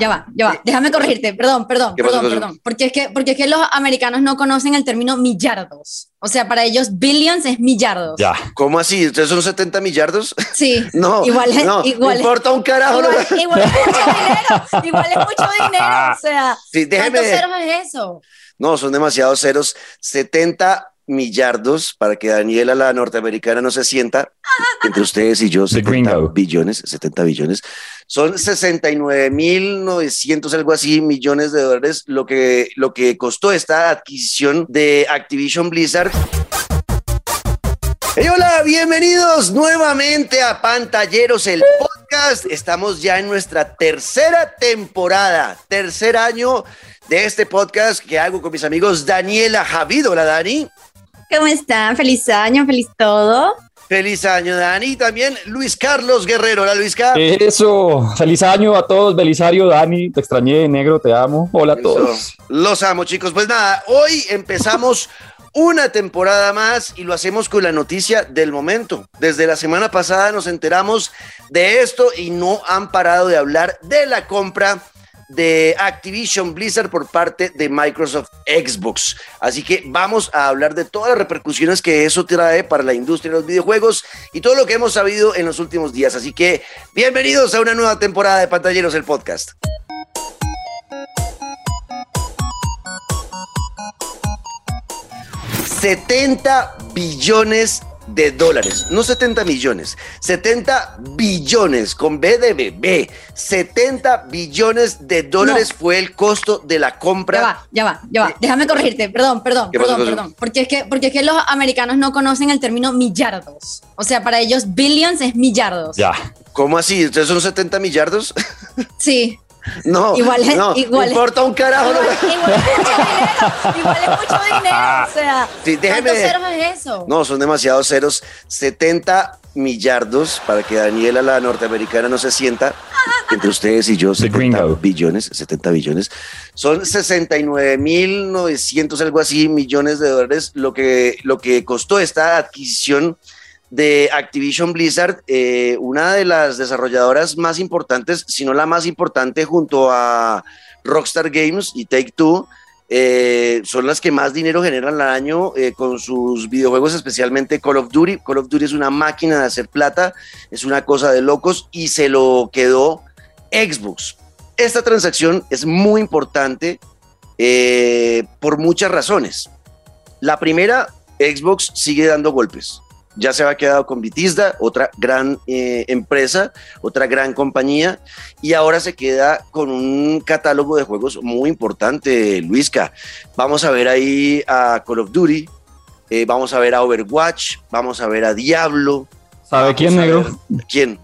ya va, ya va. Déjame corregirte. Perdón, perdón, ¿Qué pasó, perdón, pasó? perdón. Porque es, que, porque es que los americanos no conocen el término millardos. O sea, para ellos billions es millardos. Ya. ¿Cómo así? ¿Ustedes son 70 millardos? Sí. No, igual es, no, igual es- importa un carajo. Igual, no. igual es mucho dinero, igual es mucho dinero, o sea, Sí, déjeme- ¿cuántos ceros es eso? No, son demasiados ceros. 70 millardos para que Daniela, la norteamericana, no se sienta entre ustedes y yo. The 70 gringo. billones, 70 billones. Son 69 mil 900, algo así, millones de dólares, lo que, lo que costó esta adquisición de Activision Blizzard. Hey, hola, bienvenidos nuevamente a Pantalleros, el podcast. Estamos ya en nuestra tercera temporada, tercer año de este podcast que hago con mis amigos Daniela Javid. Hola, Dani. ¿Cómo están? Feliz año, feliz todo. Feliz año, Dani. Y también Luis Carlos Guerrero. Hola, Luisca. Eso. Feliz año a todos. Belisario, Dani. Te extrañé, negro. Te amo. Hola a todos. Los amo, chicos. Pues nada, hoy empezamos una temporada más y lo hacemos con la noticia del momento. Desde la semana pasada nos enteramos de esto y no han parado de hablar de la compra de Activision Blizzard por parte de Microsoft Xbox. Así que vamos a hablar de todas las repercusiones que eso trae para la industria de los videojuegos y todo lo que hemos sabido en los últimos días. Así que bienvenidos a una nueva temporada de Pantalleros, el podcast. $70 billones de dólares, no 70 millones, 70 billones con B de bebé, 70 billones de dólares No. fue el costo de la Ya compra. va, ya va, ya va. Déjame corregirte. Perdón, perdón, ¿Qué pasó, perdón, perdón. Porque es, que, porque es que los americanos no conocen el término millardos. O sea, para ellos billions es millardos. Ya. ¿Cómo así? ¿Ustedes son 70 millardos? Sí. No, Igual es- no, igual es- importa un carajo. Igual, no. igual es mucho dinero, igual es mucho dinero, o sea, Sí, déjeme- ¿cuántos ceros es eso? No, son demasiados ceros. 70 millardos para que Daniela, la norteamericana, no se sienta entre ustedes y yo. 70 gringo. billones, 70 billones. Son 69 mil 900, algo así, millones de dólares, lo que, lo que costó esta adquisición de Activision Blizzard, eh, una de las desarrolladoras más importantes, si no la más importante, junto a Rockstar Games y Take Two, eh, son las que más dinero generan al año eh, con sus videojuegos, especialmente Call of Duty. Call of Duty es una máquina de hacer plata, es una cosa de locos y se lo quedó Xbox. Esta transacción es muy importante por muchas razones. La primera, Xbox sigue dando golpes. Ya se había quedado con Bethesda, otra gran eh, empresa, otra gran compañía, y ahora se queda con un catálogo de juegos muy importante, Luisca. Vamos a ver ahí a Call of Duty, eh, vamos a ver a Overwatch, vamos a ver a Diablo. ¿Sabe quién, negro? ¿Quién?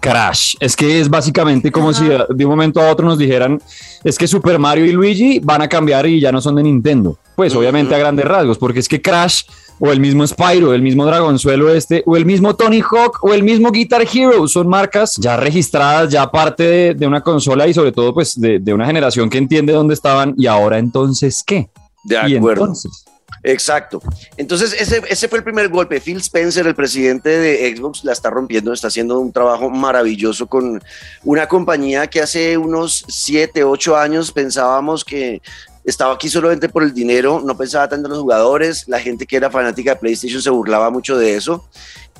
Crash. Es que es básicamente como Ajá. si de un momento a otro nos dijeran, es que Super Mario y Luigi van a cambiar y ya no son de Nintendo. Pues obviamente a grandes rasgos, porque es que Crash o el mismo Spyro, el mismo Dragonzuelo este, o el mismo Tony Hawk, o el mismo Guitar Hero, son marcas ya registradas, ya parte de, de una consola y sobre todo pues de, de una generación que entiende dónde estaban y ahora entonces qué. De y acuerdo. entonces, Exacto. Entonces, ese, ese fue el primer golpe. Phil Spencer, el presidente de Xbox, la está rompiendo, está haciendo un trabajo maravilloso con una compañía que hace unos 7, 8 años pensábamos que estaba aquí solamente por el dinero, no pensaba tanto en los jugadores, la gente que era fanática de PlayStation se burlaba mucho de eso.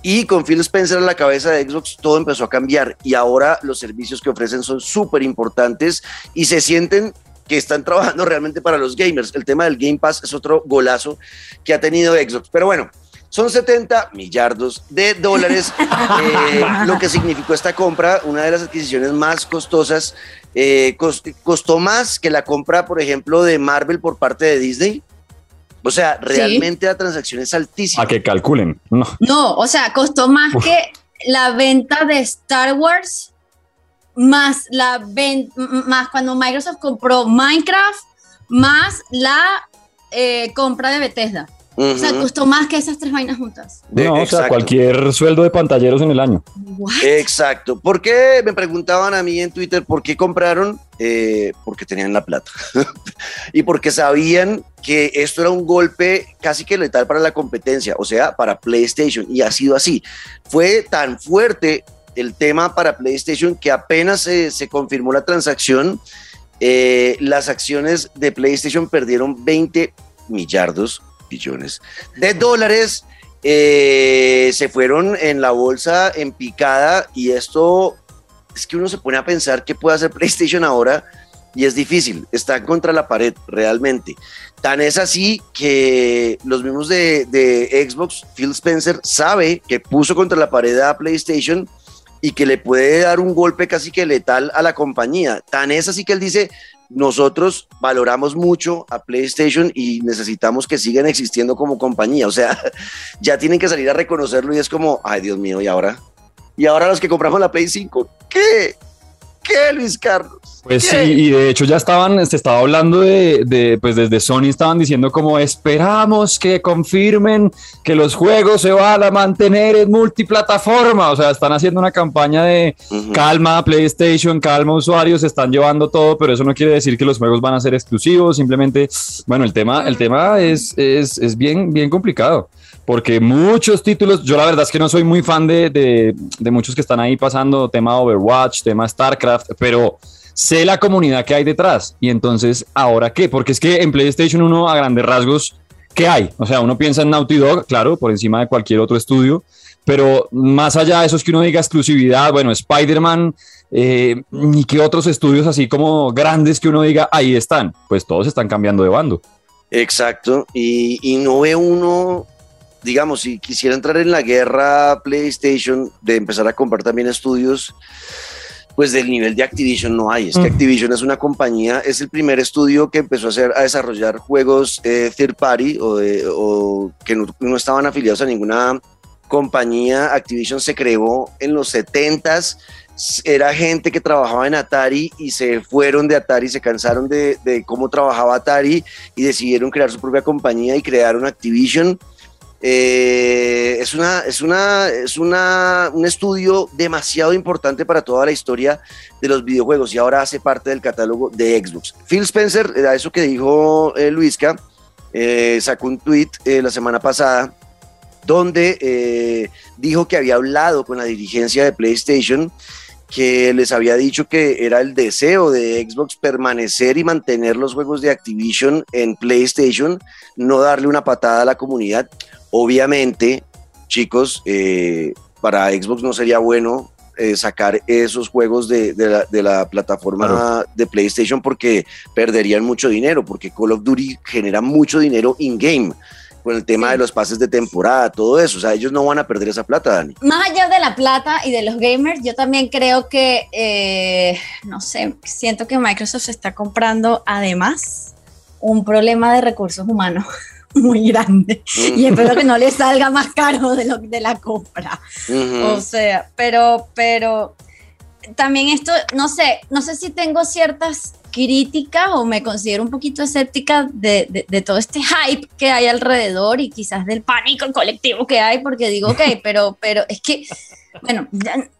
Y con Phil Spencer a la cabeza de Xbox todo empezó a cambiar y ahora los servicios que ofrecen son súper importantes y se sienten que están trabajando realmente para los gamers. El tema del Game Pass es otro golazo que ha tenido Xbox. Pero bueno, son 70 millardos de dólares eh, lo que significó esta compra, una de las adquisiciones más costosas. eh, cos- costó más que la compra, por ejemplo, de Marvel por parte de Disney. O sea, realmente la transacción es altísima. a que calculen. No. No, o sea, costó más Uf. que la venta de Star Wars, más la ven- más cuando Microsoft compró Minecraft, más la eh, compra de Bethesda. O sea, costó más que esas tres vainas juntas. De- no, o sea, cualquier sueldo de pantalleros en el año. What? Exacto. ¿Por qué me preguntaban a mí en Twitter por qué compraron? Eh, porque tenían la plata y porque sabían que esto era un golpe casi que letal para la competencia, o sea, para PlayStation, y ha sido así. Fue tan fuerte el tema para PlayStation que apenas se, se confirmó la transacción, eh, las acciones de PlayStation perdieron 20 millardos, billones de dólares. eh, se fueron en la bolsa en picada y esto es que uno se pone a pensar qué puede hacer PlayStation ahora y es difícil, está contra la pared realmente. Tan es así que los mismos de, de Xbox, Phil Spencer sabe que puso contra la pared a PlayStation y que le puede dar un golpe casi que letal a la compañía. Tan es así que él dice, nosotros valoramos mucho a PlayStation y necesitamos que sigan existiendo como compañía. O sea, ya tienen que salir a reconocerlo y es como, ay Dios mío, ¿y ahora? ¿Y ahora los que compramos la Play 5? ¿Qué? ¿Qué, Luis Carlos? Pues ¿Qué? sí, y de hecho ya estaban, se estaba hablando de, de, pues desde Sony estaban diciendo como esperamos que confirmen que los juegos se van a mantener en multiplataforma, o sea, están haciendo una campaña de calma PlayStation, calma usuarios, se están llevando todo, pero eso no quiere decir que los juegos van a ser exclusivos, simplemente, bueno, el tema, el tema es, es, es bien, bien complicado. Porque muchos títulos, yo la verdad es que no soy muy fan de, de, muchos que están ahí pasando, tema Overwatch, tema StarCraft, pero sé la comunidad que hay detrás. Y entonces, ¿ahora qué? Porque es que en PlayStation 1 a grandes rasgos, ¿qué hay? O sea, uno piensa en Naughty Dog, claro, por encima de cualquier otro estudio, pero más allá de eso es que uno diga exclusividad, bueno, Spider-Man, eh, ni que otros estudios así como grandes que uno diga, ahí están, pues todos están cambiando de bando. Exacto, y no ve uno, digamos, si quisiera entrar en la guerra PlayStation de empezar a comprar también estudios, pues del nivel de Activision no hay. Es que Mm. Activision es una compañía, es el primer estudio que empezó a, hacer, a desarrollar juegos eh, third party o, de- o que no, no estaban afiliados a ninguna compañía. Activision se creó en los 70s. Era gente que trabajaba en Atari y se fueron de Atari, se cansaron de, de cómo trabajaba Atari y decidieron crear su propia compañía y crearon Activision. Eh, es una, es una, es una, un estudio demasiado importante para toda la historia de los videojuegos y ahora hace parte del catálogo de Xbox. Phil Spencer, a eso que dijo eh, Luisca, eh, sacó un tweet la semana pasada donde dijo que había hablado con la dirigencia de PlayStation que les había dicho que era el deseo de Xbox permanecer y mantener los juegos de Activision en PlayStation, no darle una patada a la comunidad. Obviamente, chicos, eh, para Xbox no sería bueno eh, sacar esos juegos de, de la, de la plataforma Claro. de PlayStation porque perderían mucho dinero, porque Call of Duty genera mucho dinero in-game con el tema de los pases de temporada, todo eso. O sea, ellos no van a perder esa plata, Dani. Más allá de la plata y de los gamers, yo también creo que, eh, no sé, siento que Microsoft se está comprando además un problema de recursos humanos muy grande y espero que no le salga más caro de, lo, de la compra. O sea, pero, pero también esto, no sé, no sé si tengo ciertas críticas o me considero un poquito escéptica de, de- de todo este hype que hay alrededor y quizás del pánico colectivo que hay, porque digo, ok, pero, pero es que, bueno,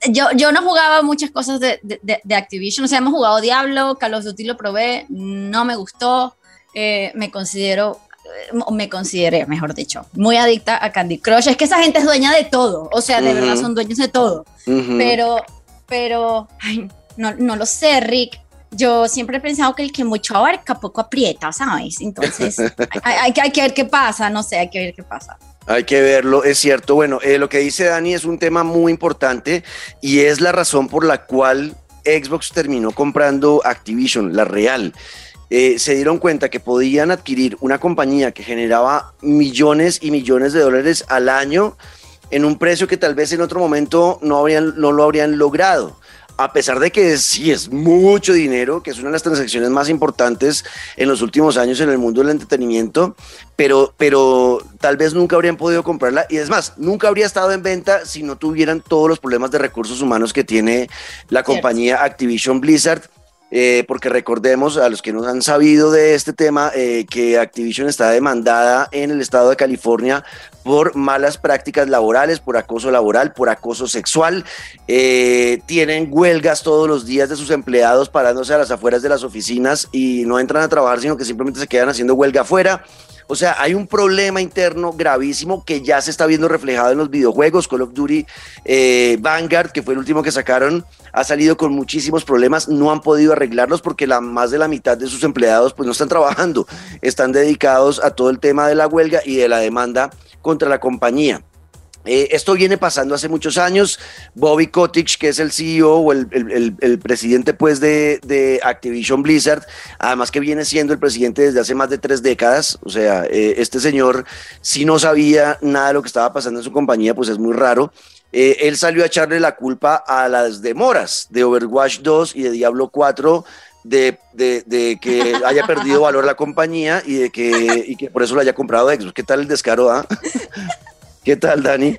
yo, yo no jugaba muchas cosas de, de- Activision, o sea, hemos jugado Diablo, Call of Duty lo probé, no me gustó, eh, me considero eh, me consideré, mejor dicho, muy adicta a Candy Crush. Es que esa gente es dueña de todo, o sea, de Ujú. verdad son dueños de todo. Ujú. Pero, pero, ay, no, no lo sé, Rick. Yo siempre he pensado que el que mucho abarca, poco aprieta, ¿sabes? Entonces, hay, hay que- hay que ver qué pasa, no sé, hay que ver qué pasa. Hay que verlo, es cierto. Bueno, eh, lo que dice Dani es un tema muy importante y es la razón por la cual Xbox terminó comprando Activision, la real. Eh, se dieron cuenta que podían adquirir una compañía que generaba millones y millones de dólares al año en un precio que tal vez en otro momento no, habrían, no lo habrían logrado. A pesar de que sí es mucho dinero, que es una de las transacciones más importantes en los últimos años en el mundo del entretenimiento, pero, pero tal vez nunca habrían podido comprarla y es más, nunca habría estado en venta si no tuvieran todos los problemas de recursos humanos que tiene la compañía Activision Blizzard. Eh, porque recordemos a los que no han sabido de este tema eh, que Activision está demandada en el estado de California por malas prácticas laborales, por acoso laboral, por acoso sexual. Eh, tienen huelgas todos los días de sus empleados parándose a las afueras de las oficinas y no entran a trabajar, sino que simplemente se quedan haciendo huelga afuera. O sea, hay un problema interno gravísimo que ya se está viendo reflejado en los videojuegos. Call of Duty eh, Vanguard, que fue el último que sacaron, ha salido con muchísimos problemas. No han podido arreglarlos porque la, más de la mitad de sus empleados pues no están trabajando. Están dedicados a todo el tema de la huelga y de la demanda contra la compañía. Eh, esto viene pasando hace muchos años. Bobby Kotick, que es el CEO o el, presidente pues, de, Activision Blizzard, además que viene siendo el presidente desde hace más de tres décadas. O sea, eh, este señor, si no sabía nada de lo que estaba pasando en su compañía, pues es muy raro. Eh, él salió a echarle la culpa a las demoras de Overwatch 2 y de Diablo 4 de, que haya perdido valor la compañía y de que, y que por eso lo haya comprado Xbox. ¿Qué tal el descaro? Ah? ¿Qué tal, Dani?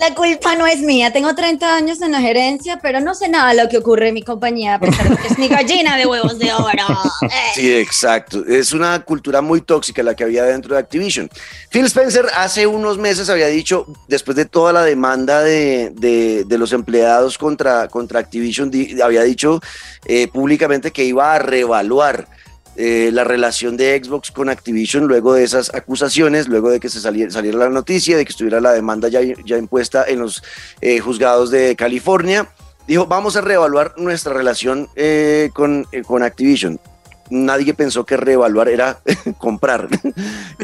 La culpa no es mía. Tengo 30 años en la gerencia, pero no sé nada de lo que ocurre en mi compañía, a pesar de que es mi gallina de huevos de oro. Sí, exacto. Es una cultura muy tóxica la que había dentro de Activision. Phil Spencer hace unos meses había dicho, después de toda la demanda de, los empleados contra, contra Activision, había dicho eh, públicamente que iba a reevaluar eh, la relación de Xbox con Activision luego de esas acusaciones, luego de que se saliera, la noticia, de que estuviera la demanda ya, ya impuesta en los eh, juzgados de California. Dijo, vamos a reevaluar nuestra relación eh, con, con Activision nadie pensó que reevaluar era comprar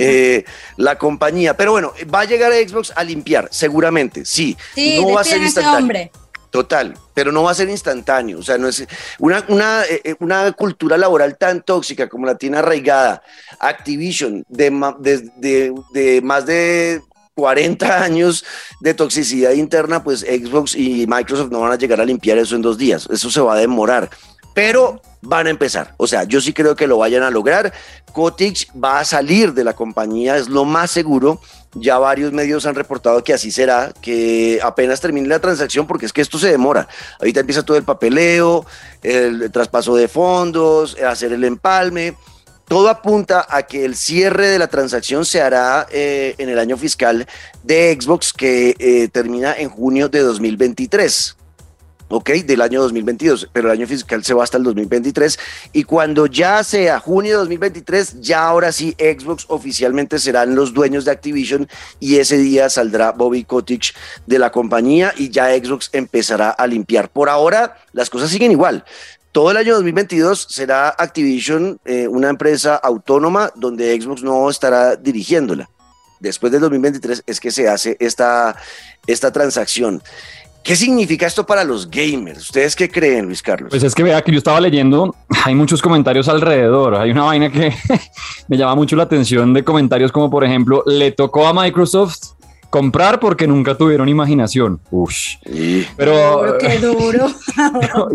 la compañía. Pero bueno, va a llegar a Xbox a limpiar, seguramente, sí. sí no va a ser instantáneo. Total, pero no va a ser instantáneo. O sea, no es una, una, eh, eh, una cultura laboral tan tóxica como la tiene arraigada Activision de, de, de, más de 40 años de toxicidad interna, pues Xbox y Microsoft no van a llegar a limpiar eso en dos días. Eso se va a demorar. Pero van a empezar. O sea, yo sí creo que lo vayan a lograr. Kotick va a salir de la compañía, es lo más seguro ya varios medios han reportado que así será, que apenas termine la transacción, porque es que esto se demora. Ahorita empieza todo el papeleo, el traspaso de fondos, hacer el empalme. Todo apunta a que el cierre de la transacción se hará eh, en el año fiscal de Xbox que eh, termina en junio de 2023. ¿Ok? Del año 2022, pero el año fiscal se va hasta el 2023 y cuando ya sea junio de 2023, ya ahora sí Xbox oficialmente serán los dueños de Activision y ese día saldrá Bobby Kotick de la compañía y ya Xbox empezará a limpiar. Por ahora las cosas siguen igual. Todo el año 2022 será Activision eh, una empresa autónoma donde Xbox no estará dirigiéndola. Después del 2023 es que se hace esta, esta transacción. ¿Qué significa esto para los gamers? ¿Ustedes qué creen, Luis Carlos? Pues es que vea que yo estaba leyendo, hay muchos comentarios alrededor. Hay una vaina que me llama mucho la atención de comentarios como, por ejemplo, le tocó a Microsoft comprar porque nunca tuvieron imaginación. Ush. Pero. qué duro.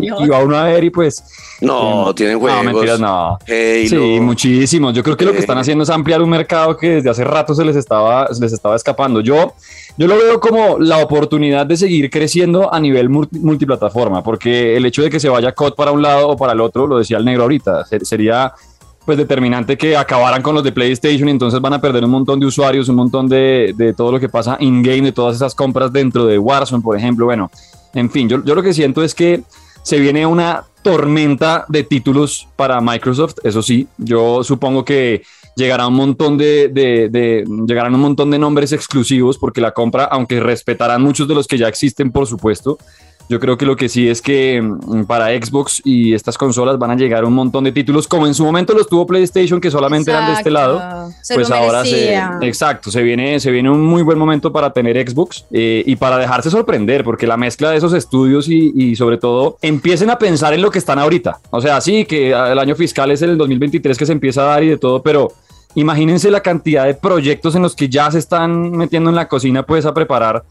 y va uno a ver y pues. No, em, tienen juegos. No, mentiras, no. Sí, muchísimos. Yo creo que lo que están haciendo es ampliar un mercado que desde hace rato se les estaba, se les estaba escapando. Yo yo lo veo como la oportunidad de seguir creciendo a nivel multiplataforma, porque el hecho de que se vaya COD para un lado o para el otro, lo decía el negro ahorita, sería pues determinante que acabaran con los de PlayStation y entonces van a perder un montón de usuarios, un montón de, de todo lo que pasa in-game, de todas esas compras dentro de Warzone, por ejemplo. Bueno, en fin, yo, yo lo que siento es que se viene una tormenta de títulos para Microsoft, eso sí, yo supongo que llegará un montón de, de, llegarán un montón de nombres exclusivos porque la compra, aunque respetarán muchos de los que ya existen, por supuesto, yo creo que lo que sí es que mm, para Xbox y estas consolas van a llegar un montón de títulos, como en su momento los tuvo PlayStation, que solamente eran de este lado. pues ahora se. Exacto, se viene, se viene un muy buen momento para tener Xbox eh, y para dejarse sorprender, porque la mezcla de esos estudios y, y, sobre todo empiecen a pensar en lo que están ahorita. O sea, sí, que el año fiscal es el 2023 que se empieza a dar y de todo, pero imagínense la cantidad de proyectos en los que ya se están metiendo en la cocina, pues a preparar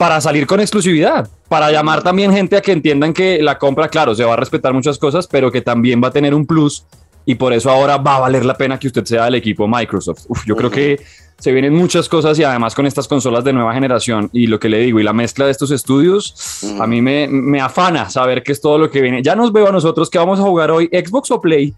para salir con exclusividad, para llamar también gente a que entiendan que la compra, claro, se va a respetar muchas cosas, pero que también va a tener un plus y por eso ahora va a valer la pena que usted sea del equipo Microsoft. yo creo que se vienen muchas cosas y además con estas consolas de nueva generación y lo que le digo y la mezcla de estos estudios, a mí me, me afana saber que es todo lo que viene. Ya nos veo a nosotros que vamos a jugar hoy Xbox o Play.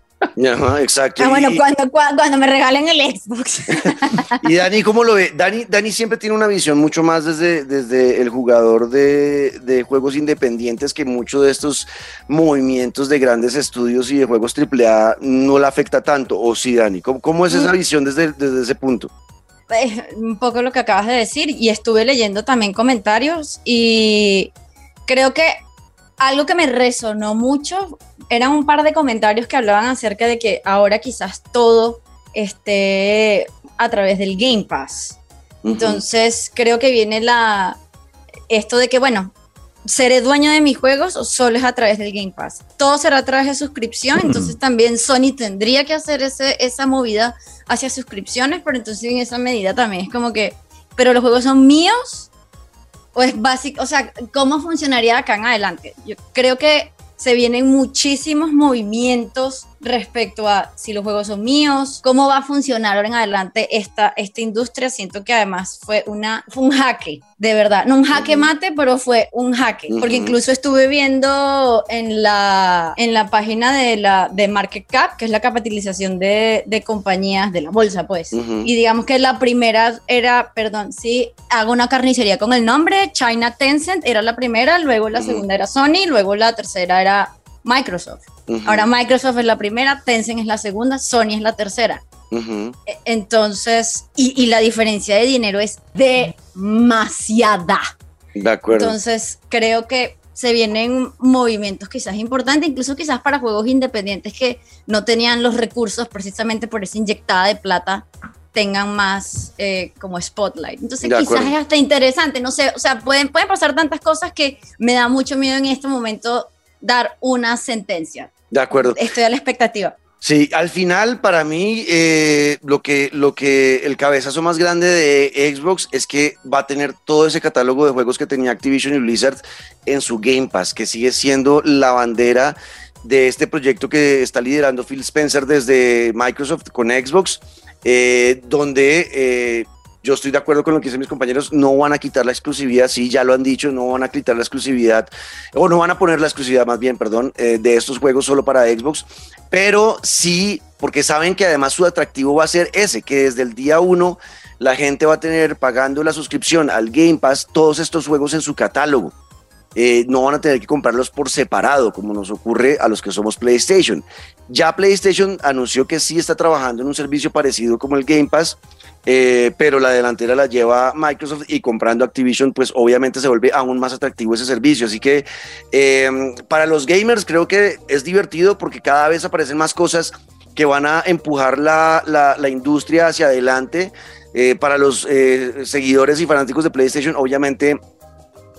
Exacto. Ah, bueno, cuando, cuando, me regalen el Xbox. y Dani, ¿cómo lo ve? Dani, Dani siempre tiene una visión mucho más desde, desde el jugador de, de juegos independientes que muchos de estos movimientos de grandes estudios y de juegos AAA no le afecta tanto. ¿O sí, Dani? ¿Cómo, cómo es esa mm. visión desde, desde ese punto? un poco lo que acabas de decir y estuve leyendo también comentarios y creo que algo que me resonó mucho eran un par de comentarios que hablaban acerca de que ahora quizás todo esté a través del Game Pass. Entonces creo que viene la esto de que bueno, seré dueño de mis juegos o solo es a través del Game Pass. Todo será a través de suscripción, entonces también Sony tendría que hacer ese, esa movida hacia suscripciones, pero entonces en esa medida también es como que, pero los juegos son míos o es básico, o sea, ¿cómo funcionaría acá en adelante? Yo creo que se vienen muchísimos movimientos respecto a si los juegos son míos, cómo va a funcionar ahora en adelante esta, esta industria. Siento que además fue, una, fue un jaque, de verdad. No un jaque mate, pero fue un jaque. Porque incluso estuve viendo en la, en la página de, la, de Market Cap, que es la capitalización de, de compañías de la bolsa, pues. Y digamos que la primera era, perdón, sí, hago una carnicería con el nombre, China Tencent era la primera, luego la segunda era Sony, luego la tercera era Microsoft. Ahora Microsoft es la primera, Tencent es la segunda, Sony es la tercera. E, entonces, y, la diferencia de dinero es demasiada. De acuerdo. Entonces, creo que se vienen movimientos quizás importantes, incluso quizás para juegos independientes que no tenían los recursos precisamente por esa inyectada de plata tengan más eh, como spotlight. Entonces quizás es hasta interesante, no sé, o sea, pueden, pueden pasar tantas cosas que me da mucho miedo en este momento dar una sentencia. De acuerdo. Estoy a la expectativa. Sí, al final para mí eh, lo, que, lo que el cabezazo más grande de Xbox es que va a tener todo ese catálogo de juegos que tenía Activision y Blizzard en su Game Pass, que sigue siendo la bandera de este proyecto que está liderando Phil Spencer desde Microsoft con Xbox, eh, donde eh, yo estoy de acuerdo con lo que dicen mis compañeros, no van a quitar la exclusividad, sí, ya lo han dicho, no van a quitar la exclusividad, o no van a poner la exclusividad más bien, perdón, eh, de estos juegos solo para Xbox, pero sí, porque saben que además su atractivo va a ser ese, que desde el día uno la gente va a tener pagando la suscripción al Game Pass todos estos juegos en su catálogo. Eh, no van a tener que comprarlos por separado, como nos ocurre a los que somos PlayStation. Ya PlayStation anunció que sí está trabajando en un servicio parecido como el Game Pass, eh, pero la delantera la lleva Microsoft y comprando Activision, pues obviamente se vuelve aún más atractivo ese servicio. Así que em, para los gamers creo que es divertido porque cada vez aparecen más cosas que van a empujar la, la, industria hacia adelante. Eh, para los eh, seguidores y fanáticos de PlayStation, obviamente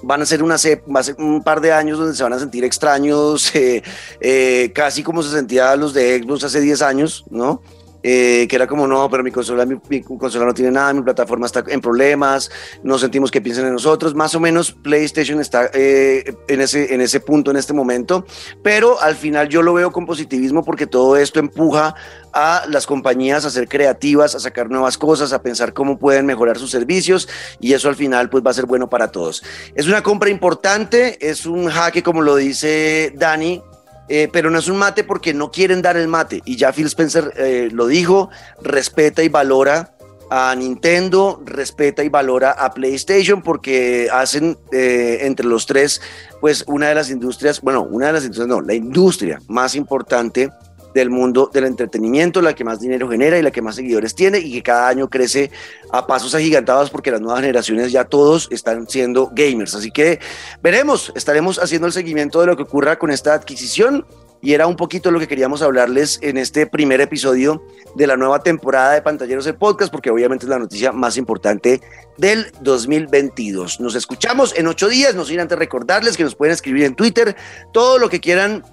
van a ser una va a ser un par de años donde se van a sentir extraños, casi como se sentía los de Xbox hace 10 años, ¿no? Eh, que era como, no, pero mi consola, mi, consola no tiene nada, mi plataforma está en problemas, no sentimos que piensen en nosotros. Más o menos PlayStation está eh, en, ese, en ese punto en este momento, pero al final yo lo veo con positivismo porque todo esto empuja a las compañías a ser creativas, a sacar nuevas cosas, a pensar cómo pueden mejorar sus servicios y eso al final pues va a ser bueno para todos. Es una compra importante, es un jaque como lo dice Dani, eh, pero no es un mate porque no quieren dar el mate. Y ya Phil Spencer eh, lo dijo, respeta y valora a Nintendo, respeta y valora a PlayStation porque hacen eh, entre los tres, pues una de las industrias, bueno, una de las industrias, no, la industria más importante del mundo del entretenimiento, la que más dinero genera y la que más seguidores tiene y que cada año crece a pasos agigantados porque las nuevas generaciones ya todos están siendo gamers. Así que veremos, estaremos haciendo el seguimiento de lo que ocurra con esta adquisición y era un poquito lo que queríamos hablarles en este primer episodio de la nueva temporada de Pantalleros del Podcast, porque obviamente es la noticia más importante del 2022. Nos escuchamos en ocho días, no sin antes recordarles que nos pueden escribir en Twitter todo lo que quieran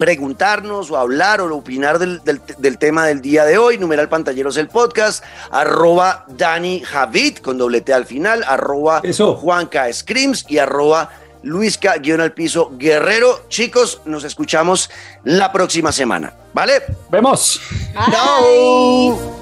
preguntarnos o hablar o opinar del, tema del día de hoy, numeral pantalleros el podcast, arroba Dani Javid con doblete al final, arroba Juanca Screams y arroba Luisca guion al piso Guerrero. Chicos, nos escuchamos la próxima semana, ¿vale? Vemos. Chao.